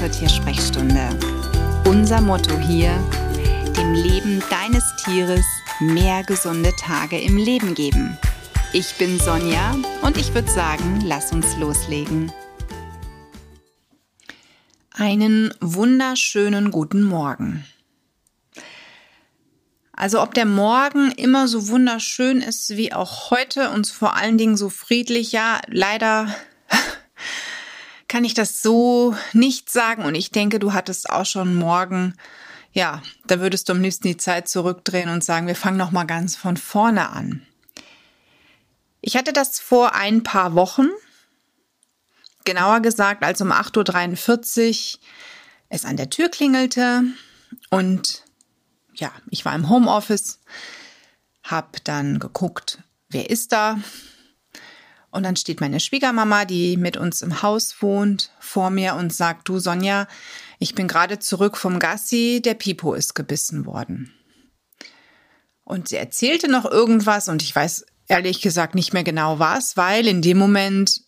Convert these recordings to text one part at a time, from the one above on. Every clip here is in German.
zur Tiersprechstunde. Unser Motto hier, dem Leben deines Tieres mehr gesunde Tage im Leben geben. Ich bin Sonja und ich würde sagen, lass uns loslegen. Einen wunderschönen guten Morgen. Also ob der Morgen immer so wunderschön ist wie auch heute und vor allen Dingen so friedlich, ja, leider kann ich das so nicht sagen. Und ich denke, du hattest auch schon morgen, ja, da würdest du am liebsten die Zeit zurückdrehen und sagen, wir fangen noch mal ganz von vorne an. Ich hatte das vor ein paar Wochen, genauer gesagt, als um 8.43 Uhr es an der Tür klingelte und ja, ich war im Homeoffice, hab dann geguckt, wer ist da, und dann steht meine Schwiegermama, die mit uns im Haus wohnt, vor mir und sagt, du Sonja, ich bin gerade zurück vom Gassi, der Pipo ist gebissen worden. Und sie erzählte noch irgendwas und ich weiß ehrlich gesagt nicht mehr genau was, weil in dem Moment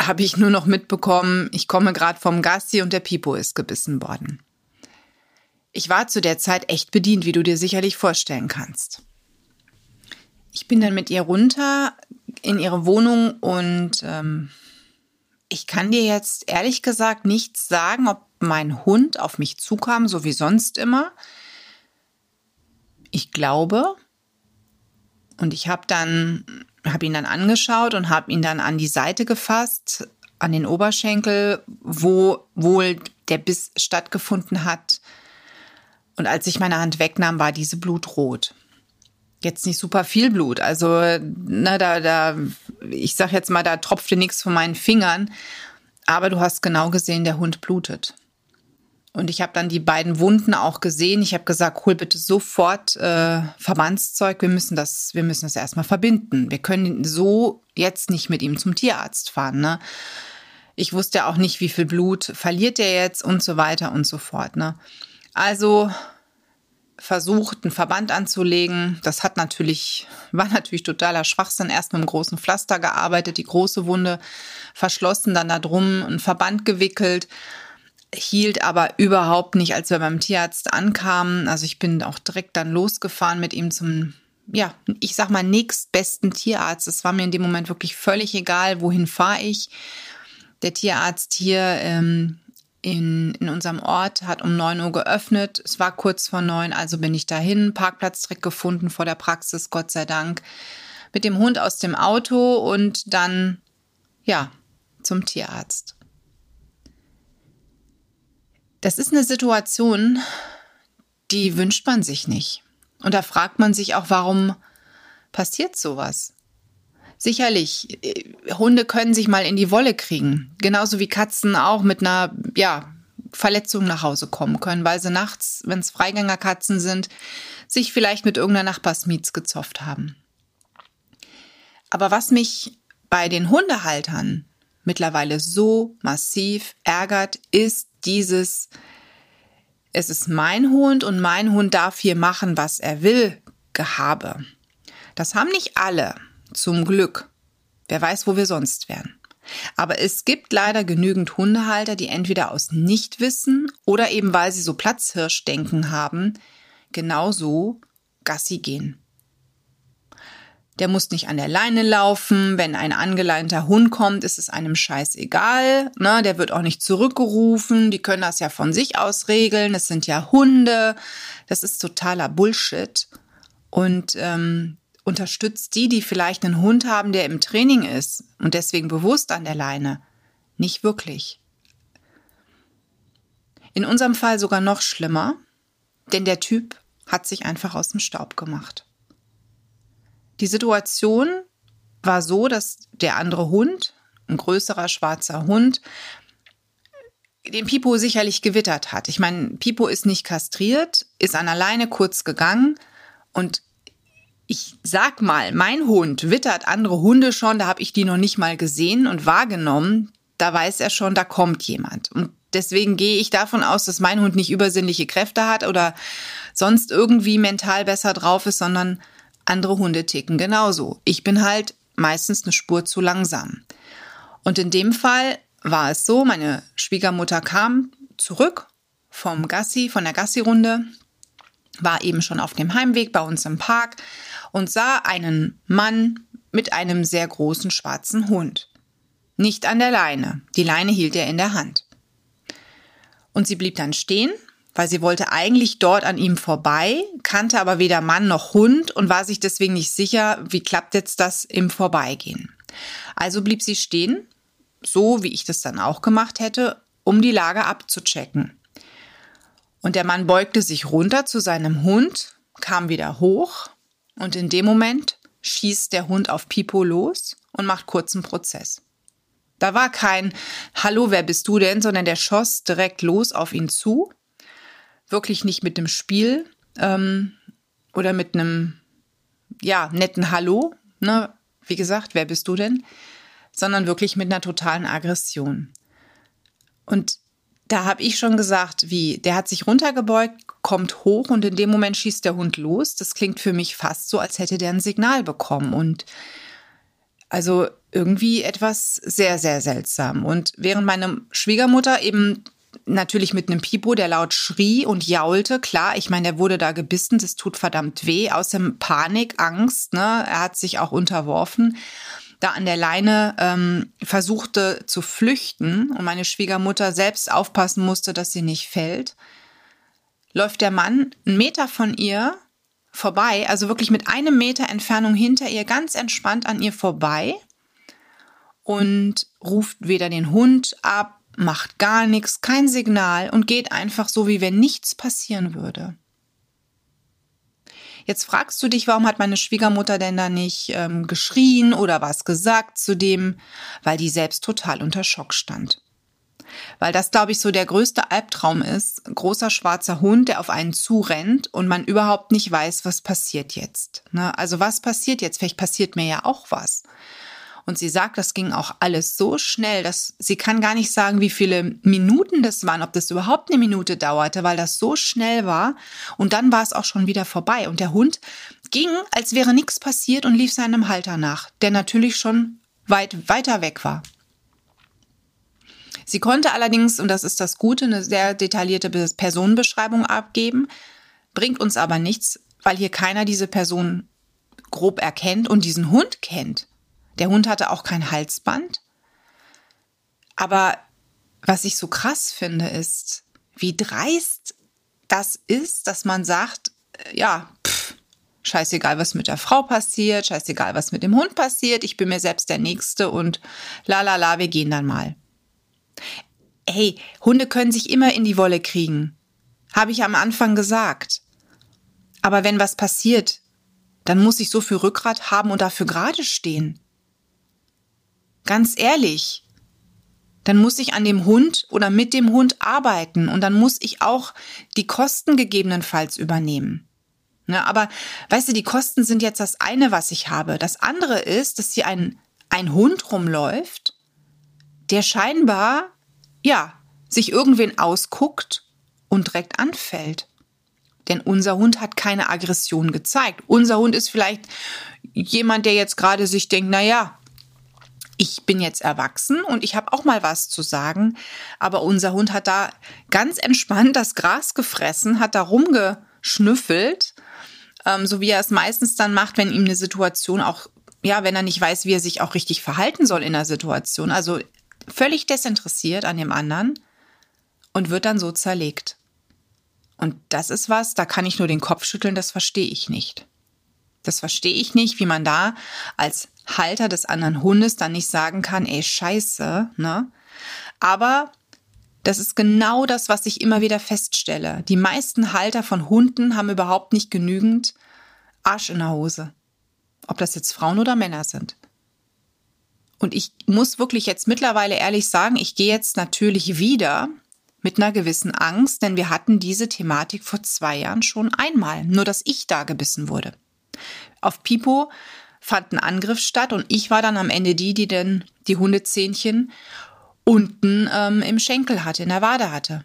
habe ich nur noch mitbekommen, ich komme gerade vom Gassi und der Pipo ist gebissen worden. Ich war zu der Zeit echt bedient, wie du dir sicherlich vorstellen kannst. Ich bin dann mit ihr runter in ihre Wohnung und ähm, ich kann dir jetzt ehrlich gesagt nichts sagen, ob mein Hund auf mich zukam, so wie sonst immer. Ich glaube. Und ich habe dann, habe ihn dann angeschaut und habe ihn dann an die Seite gefasst, an den Oberschenkel, wo wohl der Biss stattgefunden hat. Und als ich meine Hand wegnahm, war diese Blut rot jetzt nicht super viel Blut. Also, na, da, da, ich sag jetzt mal, da tropfte nichts von meinen Fingern. Aber du hast genau gesehen, der Hund blutet. Und ich habe dann die beiden Wunden auch gesehen. Ich habe gesagt, hol bitte sofort äh, Verbandszeug. Wir müssen das, wir müssen das erstmal verbinden. Wir können so jetzt nicht mit ihm zum Tierarzt fahren. Ne? Ich wusste auch nicht, wie viel Blut verliert er jetzt und so weiter und so fort. Ne? Also versucht, einen Verband anzulegen. Das hat natürlich, war natürlich totaler Schwachsinn. Erst mit einem großen Pflaster gearbeitet, die große Wunde verschlossen, dann da drum einen Verband gewickelt. Hielt aber überhaupt nicht, als wir beim Tierarzt ankamen. Also ich bin auch direkt dann losgefahren mit ihm zum, ja, ich sag mal, nächstbesten Tierarzt. Es war mir in dem Moment wirklich völlig egal, wohin fahre ich. Der Tierarzt hier ähm, in, in unserem Ort hat um 9 Uhr geöffnet. Es war kurz vor neun, also bin ich dahin, Parkplatz direkt gefunden vor der Praxis, Gott sei Dank, mit dem Hund aus dem Auto und dann, ja, zum Tierarzt. Das ist eine Situation, die wünscht man sich nicht. Und da fragt man sich auch, warum passiert sowas? Sicherlich, äh, Hunde können sich mal in die Wolle kriegen. Genauso wie Katzen auch mit einer, ja, Verletzung nach Hause kommen können, weil sie nachts, wenn es Freigängerkatzen sind, sich vielleicht mit irgendeiner Nachbarsmiets gezofft haben. Aber was mich bei den Hundehaltern mittlerweile so massiv ärgert, ist dieses, es ist mein Hund und mein Hund darf hier machen, was er will, Gehabe. Das haben nicht alle. Zum Glück. Wer weiß, wo wir sonst wären. Aber es gibt leider genügend Hundehalter, die entweder aus Nichtwissen oder eben weil sie so Platzhirschdenken haben, genauso Gassi gehen. Der muss nicht an der Leine laufen. Wenn ein angeleinter Hund kommt, ist es einem scheißegal. Ne? Der wird auch nicht zurückgerufen. Die können das ja von sich aus regeln. Es sind ja Hunde. Das ist totaler Bullshit. Und ähm, unterstützt die, die vielleicht einen Hund haben, der im Training ist und deswegen bewusst an der Leine. Nicht wirklich. In unserem Fall sogar noch schlimmer, denn der Typ hat sich einfach aus dem Staub gemacht. Die Situation war so, dass der andere Hund, ein größerer schwarzer Hund, den Pipo sicherlich gewittert hat. Ich meine, Pipo ist nicht kastriert, ist an alleine kurz gegangen und ich sag mal, mein Hund wittert andere Hunde schon, da habe ich die noch nicht mal gesehen und wahrgenommen. Da weiß er schon, da kommt jemand. Und deswegen gehe ich davon aus, dass mein Hund nicht übersinnliche Kräfte hat oder sonst irgendwie mental besser drauf ist, sondern andere Hunde ticken genauso. Ich bin halt meistens eine Spur zu langsam. Und in dem Fall war es so, meine Schwiegermutter kam zurück vom Gassi, von der Gassi-Runde, war eben schon auf dem Heimweg bei uns im Park und sah einen Mann mit einem sehr großen schwarzen Hund. Nicht an der Leine. Die Leine hielt er in der Hand. Und sie blieb dann stehen, weil sie wollte eigentlich dort an ihm vorbei, kannte aber weder Mann noch Hund und war sich deswegen nicht sicher, wie klappt jetzt das im Vorbeigehen. Also blieb sie stehen, so wie ich das dann auch gemacht hätte, um die Lage abzuchecken. Und der Mann beugte sich runter zu seinem Hund, kam wieder hoch und in dem Moment schießt der Hund auf Pipo los und macht kurzen Prozess. Da war kein Hallo, wer bist du denn, sondern der schoss direkt los auf ihn zu. Wirklich nicht mit dem Spiel ähm, oder mit einem ja netten Hallo, ne? Wie gesagt, wer bist du denn? Sondern wirklich mit einer totalen Aggression. Und da habe ich schon gesagt, wie, der hat sich runtergebeugt, kommt hoch und in dem Moment schießt der Hund los. Das klingt für mich fast so, als hätte der ein Signal bekommen. Und also irgendwie etwas sehr, sehr seltsam. Und während meine Schwiegermutter eben natürlich mit einem Pipo, der laut schrie und jaulte, klar, ich meine, der wurde da gebissen, das tut verdammt weh, aus dem Panik, Angst, ne, er hat sich auch unterworfen da an der Leine ähm, versuchte zu flüchten und meine Schwiegermutter selbst aufpassen musste, dass sie nicht fällt, läuft der Mann einen Meter von ihr vorbei, also wirklich mit einem Meter Entfernung hinter ihr, ganz entspannt an ihr vorbei und ruft weder den Hund ab, macht gar nichts, kein Signal und geht einfach so, wie wenn nichts passieren würde. Jetzt fragst du dich, warum hat meine Schwiegermutter denn da nicht ähm, geschrien oder was gesagt zu dem, weil die selbst total unter Schock stand. Weil das, glaube ich, so der größte Albtraum ist. Großer schwarzer Hund, der auf einen zurennt und man überhaupt nicht weiß, was passiert jetzt. Ne? Also was passiert jetzt? Vielleicht passiert mir ja auch was. Und sie sagt, das ging auch alles so schnell, dass sie kann gar nicht sagen, wie viele Minuten das waren, ob das überhaupt eine Minute dauerte, weil das so schnell war. Und dann war es auch schon wieder vorbei. Und der Hund ging, als wäre nichts passiert und lief seinem Halter nach, der natürlich schon weit weiter weg war. Sie konnte allerdings, und das ist das Gute, eine sehr detaillierte Personenbeschreibung abgeben, bringt uns aber nichts, weil hier keiner diese Person grob erkennt und diesen Hund kennt. Der Hund hatte auch kein Halsband. Aber was ich so krass finde, ist, wie dreist das ist, dass man sagt, äh, ja, pff, scheißegal, was mit der Frau passiert, scheißegal, was mit dem Hund passiert, ich bin mir selbst der Nächste und la la la, wir gehen dann mal. Hey, Hunde können sich immer in die Wolle kriegen. Habe ich am Anfang gesagt. Aber wenn was passiert, dann muss ich so viel Rückgrat haben und dafür gerade stehen. Ganz ehrlich. Dann muss ich an dem Hund oder mit dem Hund arbeiten und dann muss ich auch die Kosten gegebenenfalls übernehmen. Ne, aber weißt du, die Kosten sind jetzt das eine, was ich habe. Das andere ist, dass hier ein, ein Hund rumläuft, der scheinbar, ja, sich irgendwen ausguckt und direkt anfällt. Denn unser Hund hat keine Aggression gezeigt. Unser Hund ist vielleicht jemand, der jetzt gerade sich denkt, na ja, ich bin jetzt erwachsen und ich habe auch mal was zu sagen, aber unser Hund hat da ganz entspannt das Gras gefressen, hat da rumgeschnüffelt, ähm, so wie er es meistens dann macht, wenn ihm eine Situation auch, ja, wenn er nicht weiß, wie er sich auch richtig verhalten soll in der Situation. Also völlig desinteressiert an dem anderen und wird dann so zerlegt. Und das ist was, da kann ich nur den Kopf schütteln, das verstehe ich nicht. Das verstehe ich nicht, wie man da als Halter des anderen Hundes dann nicht sagen kann, ey, scheiße, ne? Aber das ist genau das, was ich immer wieder feststelle. Die meisten Halter von Hunden haben überhaupt nicht genügend Arsch in der Hose. Ob das jetzt Frauen oder Männer sind. Und ich muss wirklich jetzt mittlerweile ehrlich sagen, ich gehe jetzt natürlich wieder mit einer gewissen Angst, denn wir hatten diese Thematik vor zwei Jahren schon einmal, nur dass ich da gebissen wurde. Auf Pipo fand ein Angriff statt und ich war dann am Ende die, die denn die Hundezähnchen unten ähm, im Schenkel hatte, in der Wade hatte.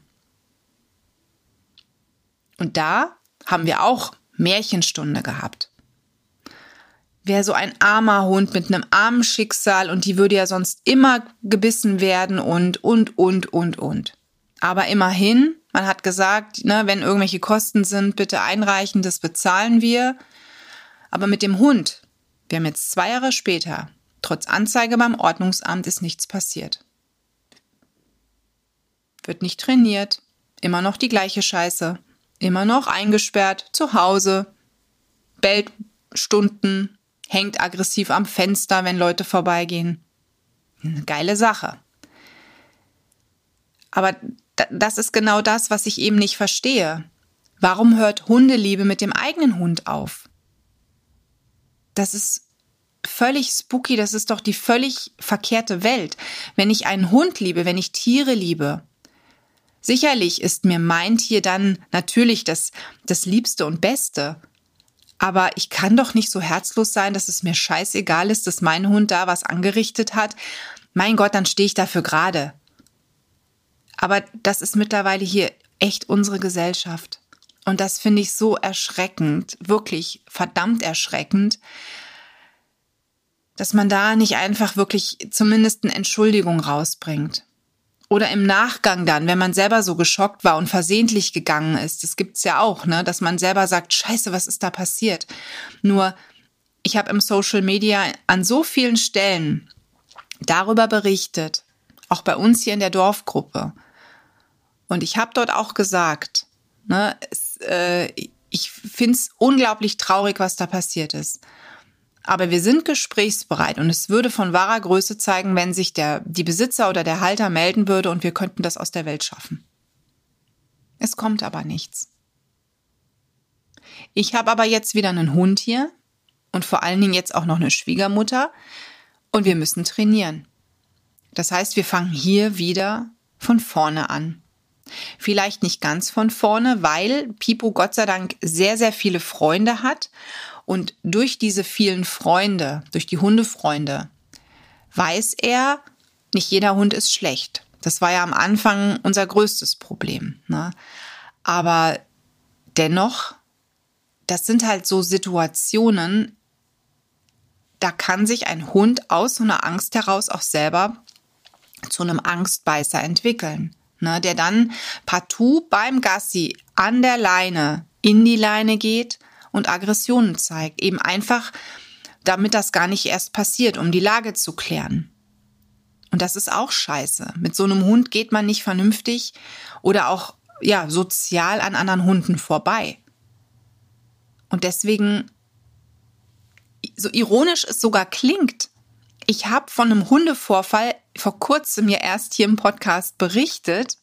Und da haben wir auch Märchenstunde gehabt. Wäre so ein armer Hund mit einem armen Schicksal und die würde ja sonst immer gebissen werden und, und, und, und, und. Aber immerhin, man hat gesagt, ne, wenn irgendwelche Kosten sind, bitte einreichen, das bezahlen wir. Aber mit dem Hund, wir haben jetzt zwei Jahre später, trotz Anzeige beim Ordnungsamt ist nichts passiert. Wird nicht trainiert, immer noch die gleiche Scheiße, immer noch eingesperrt, zu Hause, bellt Stunden, hängt aggressiv am Fenster, wenn Leute vorbeigehen. Eine geile Sache. Aber das ist genau das, was ich eben nicht verstehe. Warum hört Hundeliebe mit dem eigenen Hund auf? Das ist völlig spooky, das ist doch die völlig verkehrte Welt. Wenn ich einen Hund liebe, wenn ich Tiere liebe, sicherlich ist mir mein Tier dann natürlich das, das Liebste und Beste. Aber ich kann doch nicht so herzlos sein, dass es mir scheißegal ist, dass mein Hund da was angerichtet hat. Mein Gott, dann stehe ich dafür gerade. Aber das ist mittlerweile hier echt unsere Gesellschaft. Und das finde ich so erschreckend, wirklich verdammt erschreckend, dass man da nicht einfach wirklich zumindest eine Entschuldigung rausbringt. Oder im Nachgang dann, wenn man selber so geschockt war und versehentlich gegangen ist. Das gibt's ja auch, ne, dass man selber sagt, Scheiße, was ist da passiert? Nur ich habe im Social Media an so vielen Stellen darüber berichtet, auch bei uns hier in der Dorfgruppe. Und ich habe dort auch gesagt, ne, es, äh, ich finde es unglaublich traurig, was da passiert ist. Aber wir sind gesprächsbereit und es würde von wahrer Größe zeigen, wenn sich der, die Besitzer oder der Halter melden würde und wir könnten das aus der Welt schaffen. Es kommt aber nichts. Ich habe aber jetzt wieder einen Hund hier und vor allen Dingen jetzt auch noch eine Schwiegermutter und wir müssen trainieren. Das heißt, wir fangen hier wieder von vorne an. Vielleicht nicht ganz von vorne, weil Pipo Gott sei Dank sehr, sehr viele Freunde hat und durch diese vielen Freunde, durch die Hundefreunde, weiß er, nicht jeder Hund ist schlecht. Das war ja am Anfang unser größtes Problem. Ne? Aber dennoch, das sind halt so Situationen, da kann sich ein Hund aus so einer Angst heraus auch selber zu einem Angstbeißer entwickeln, ne? der dann partout beim Gassi an der Leine in die Leine geht und Aggressionen zeigt. Eben einfach, damit das gar nicht erst passiert, um die Lage zu klären. Und das ist auch scheiße. Mit so einem Hund geht man nicht vernünftig oder auch ja, sozial an anderen Hunden vorbei. Und deswegen, so ironisch es sogar klingt, ich habe von einem Hundevorfall vor kurzem ja erst hier im Podcast berichtet,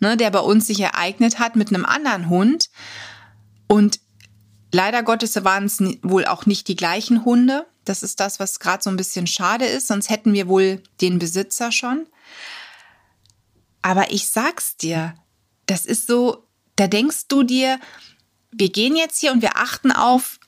ne, der bei uns sich ereignet hat mit einem anderen Hund. Und Leider Gottes waren es wohl auch nicht die gleichen Hunde. Das ist das, was gerade so ein bisschen schade ist, sonst hätten wir wohl den Besitzer schon. Aber ich sag's dir, das ist so, da denkst du dir, wir gehen jetzt hier und wir achten auf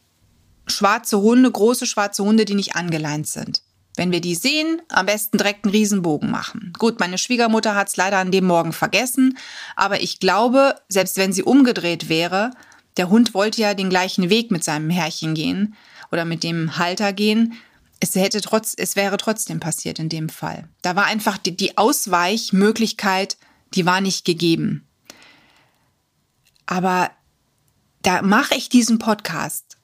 schwarze Hunde, große schwarze Hunde, die nicht angeleint sind. Wenn wir die sehen, am besten direkt einen Riesenbogen machen. Gut, meine Schwiegermutter hat es leider an dem Morgen vergessen, aber ich glaube, selbst wenn sie umgedreht wäre, der Hund wollte ja den gleichen Weg mit seinem Herrchen gehen oder mit dem Halter gehen. Es hätte trotz, es wäre trotzdem passiert in dem Fall. Da war einfach die, die Ausweichmöglichkeit, die war nicht gegeben. Aber da mache ich diesen Podcast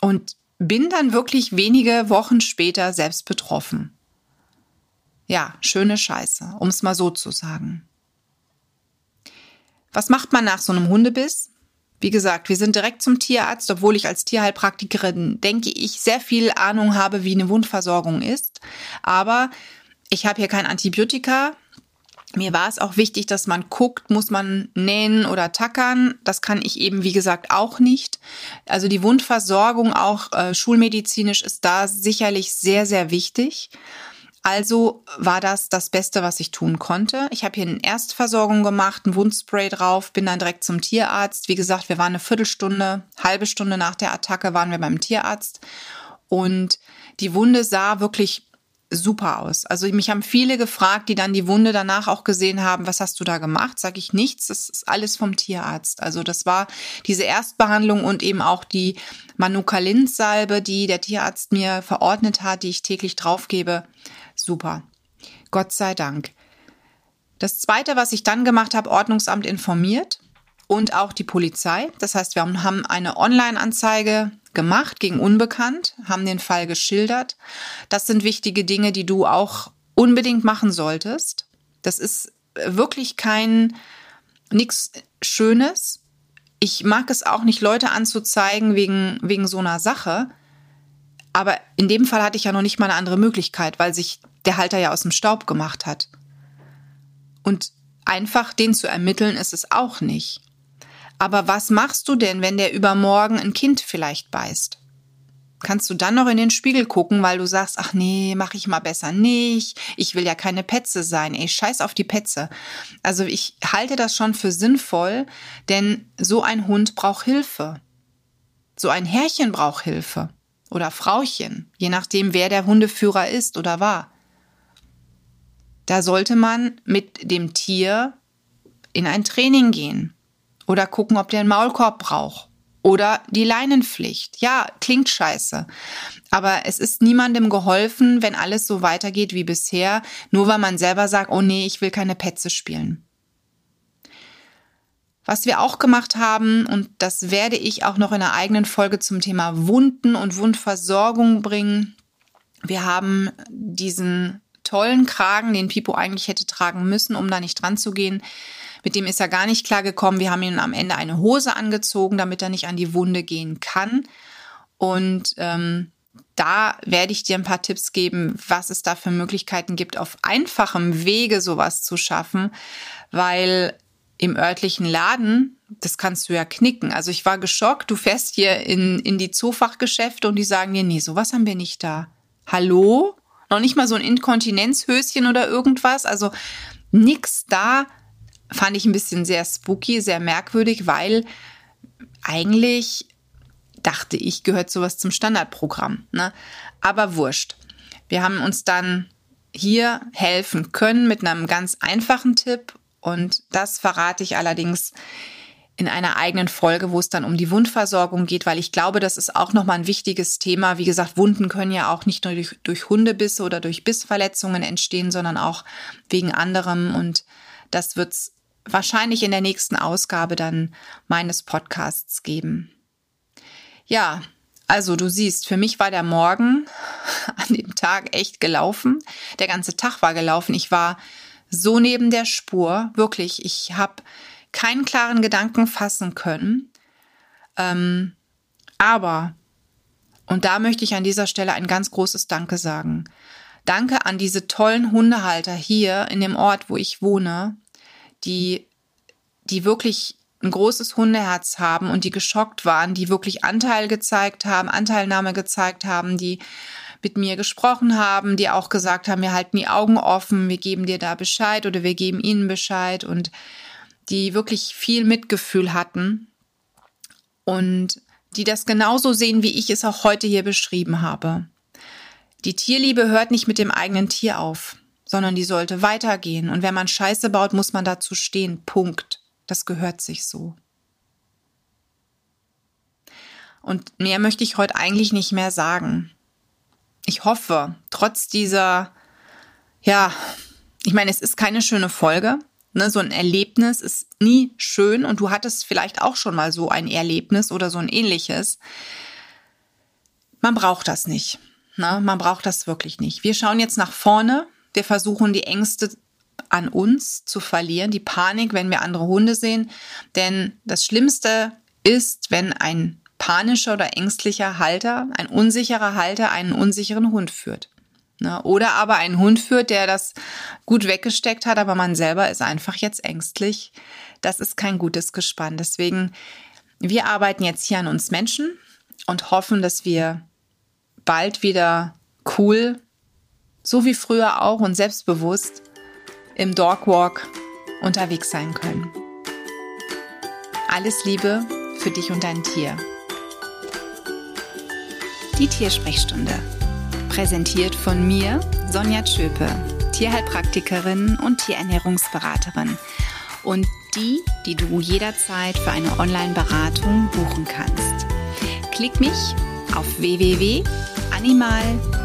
und bin dann wirklich wenige Wochen später selbst betroffen. Ja, schöne Scheiße, um es mal so zu sagen. Was macht man nach so einem Hundebiss? Wie gesagt, wir sind direkt zum Tierarzt, obwohl ich als Tierheilpraktikerin, denke ich, sehr viel Ahnung habe, wie eine Wundversorgung ist. Aber ich habe hier kein Antibiotika. Mir war es auch wichtig, dass man guckt, muss man nähen oder tackern. Das kann ich eben, wie gesagt, auch nicht. Also die Wundversorgung auch äh, schulmedizinisch ist da sicherlich sehr, sehr wichtig. Also war das das Beste, was ich tun konnte. Ich habe hier eine Erstversorgung gemacht, ein Wundspray drauf, bin dann direkt zum Tierarzt. Wie gesagt, wir waren eine Viertelstunde, halbe Stunde nach der Attacke waren wir beim Tierarzt und die Wunde sah wirklich super aus. Also mich haben viele gefragt, die dann die Wunde danach auch gesehen haben, was hast du da gemacht? Sag ich nichts, das ist alles vom Tierarzt. Also das war diese Erstbehandlung und eben auch die Manukalin-Salbe, die der Tierarzt mir verordnet hat, die ich täglich draufgebe super. Gott sei Dank. Das Zweite, was ich dann gemacht habe, Ordnungsamt informiert und auch die Polizei. Das heißt, wir haben eine Online-Anzeige gemacht gegen Unbekannt, haben den Fall geschildert. Das sind wichtige Dinge, die du auch unbedingt machen solltest. Das ist wirklich kein nichts Schönes. Ich mag es auch nicht, Leute anzuzeigen wegen, wegen so einer Sache. Aber in dem Fall hatte ich ja noch nicht mal eine andere Möglichkeit, weil sich der Halter ja aus dem Staub gemacht hat. Und einfach den zu ermitteln ist es auch nicht. Aber was machst du denn, wenn der übermorgen ein Kind vielleicht beißt? Kannst du dann noch in den Spiegel gucken, weil du sagst, ach nee, mach ich mal besser nicht. Ich will ja keine Petze sein. Ey, scheiß auf die Petze. Also ich halte das schon für sinnvoll, denn so ein Hund braucht Hilfe. So ein Herrchen braucht Hilfe. Oder Frauchen, je nachdem, wer der Hundeführer ist oder war. Da sollte man mit dem Tier in ein Training gehen oder gucken, ob der einen Maulkorb braucht. Oder die Leinenpflicht. Ja, klingt scheiße. Aber es ist niemandem geholfen, wenn alles so weitergeht wie bisher, nur weil man selber sagt, oh nee, ich will keine Petze spielen. Was wir auch gemacht haben, und das werde ich auch noch in einer eigenen Folge zum Thema Wunden und Wundversorgung bringen. Wir haben diesen tollen Kragen, den Pipo eigentlich hätte tragen müssen, um da nicht dran zu gehen, mit dem ist er gar nicht klar gekommen. Wir haben ihm am Ende eine Hose angezogen, damit er nicht an die Wunde gehen kann. Und ähm, da werde ich dir ein paar Tipps geben, was es da für Möglichkeiten gibt, auf einfachem Wege sowas zu schaffen, weil im örtlichen Laden, das kannst du ja knicken. Also ich war geschockt, du fährst hier in, in die Zoofachgeschäfte und die sagen dir, nee, sowas haben wir nicht da. Hallo? Noch nicht mal so ein Inkontinenzhöschen oder irgendwas. Also nix da, fand ich ein bisschen sehr spooky, sehr merkwürdig, weil eigentlich dachte ich, gehört sowas zum Standardprogramm. Ne? Aber wurscht. Wir haben uns dann hier helfen können mit einem ganz einfachen Tipp und das verrate ich allerdings in einer eigenen Folge, wo es dann um die Wundversorgung geht, weil ich glaube, das ist auch nochmal ein wichtiges Thema. Wie gesagt, Wunden können ja auch nicht nur durch, durch Hundebisse oder durch Bissverletzungen entstehen, sondern auch wegen anderem und das wird's wahrscheinlich in der nächsten Ausgabe dann meines Podcasts geben. Ja, also du siehst, für mich war der Morgen an dem Tag echt gelaufen. Der ganze Tag war gelaufen. Ich war so neben der Spur, wirklich. Ich habe keinen klaren Gedanken fassen können. Ähm, aber, und da möchte ich an dieser Stelle ein ganz großes Danke sagen. Danke an diese tollen Hundehalter hier in dem Ort, wo ich wohne, die, die wirklich ein großes Hundeherz haben und die geschockt waren, die wirklich Anteil gezeigt haben, Anteilnahme gezeigt haben, die mit mir gesprochen haben, die auch gesagt haben, wir halten die Augen offen, wir geben dir da Bescheid oder wir geben ihnen Bescheid und die wirklich viel Mitgefühl hatten und die das genauso sehen, wie ich es auch heute hier beschrieben habe. Die Tierliebe hört nicht mit dem eigenen Tier auf sondern die sollte weitergehen. Und wenn man Scheiße baut, muss man dazu stehen. Punkt. Das gehört sich so. Und mehr möchte ich heute eigentlich nicht mehr sagen. Ich hoffe, trotz dieser, ja, ich meine, es ist keine schöne Folge. Ne? So ein Erlebnis ist nie schön und du hattest vielleicht auch schon mal so ein Erlebnis oder so ein ähnliches. Man braucht das nicht. Ne? Man braucht das wirklich nicht. Wir schauen jetzt nach vorne. Wir versuchen die Ängste an uns zu verlieren, die Panik, wenn wir andere Hunde sehen. Denn das Schlimmste ist, wenn ein panischer oder ängstlicher Halter, ein unsicherer Halter einen unsicheren Hund führt. Ne? Oder aber einen Hund führt, der das gut weggesteckt hat, aber man selber ist einfach jetzt ängstlich. Das ist kein gutes Gespann. Deswegen, wir arbeiten jetzt hier an uns Menschen und hoffen, dass wir bald wieder cool so wie früher auch und selbstbewusst im Dogwalk unterwegs sein können. Alles Liebe für dich und dein Tier. Die Tiersprechstunde. Präsentiert von mir, Sonja Tschöpe, Tierheilpraktikerin und Tierernährungsberaterin. Und die, die du jederzeit für eine Online-Beratung buchen kannst. Klick mich auf www.animal-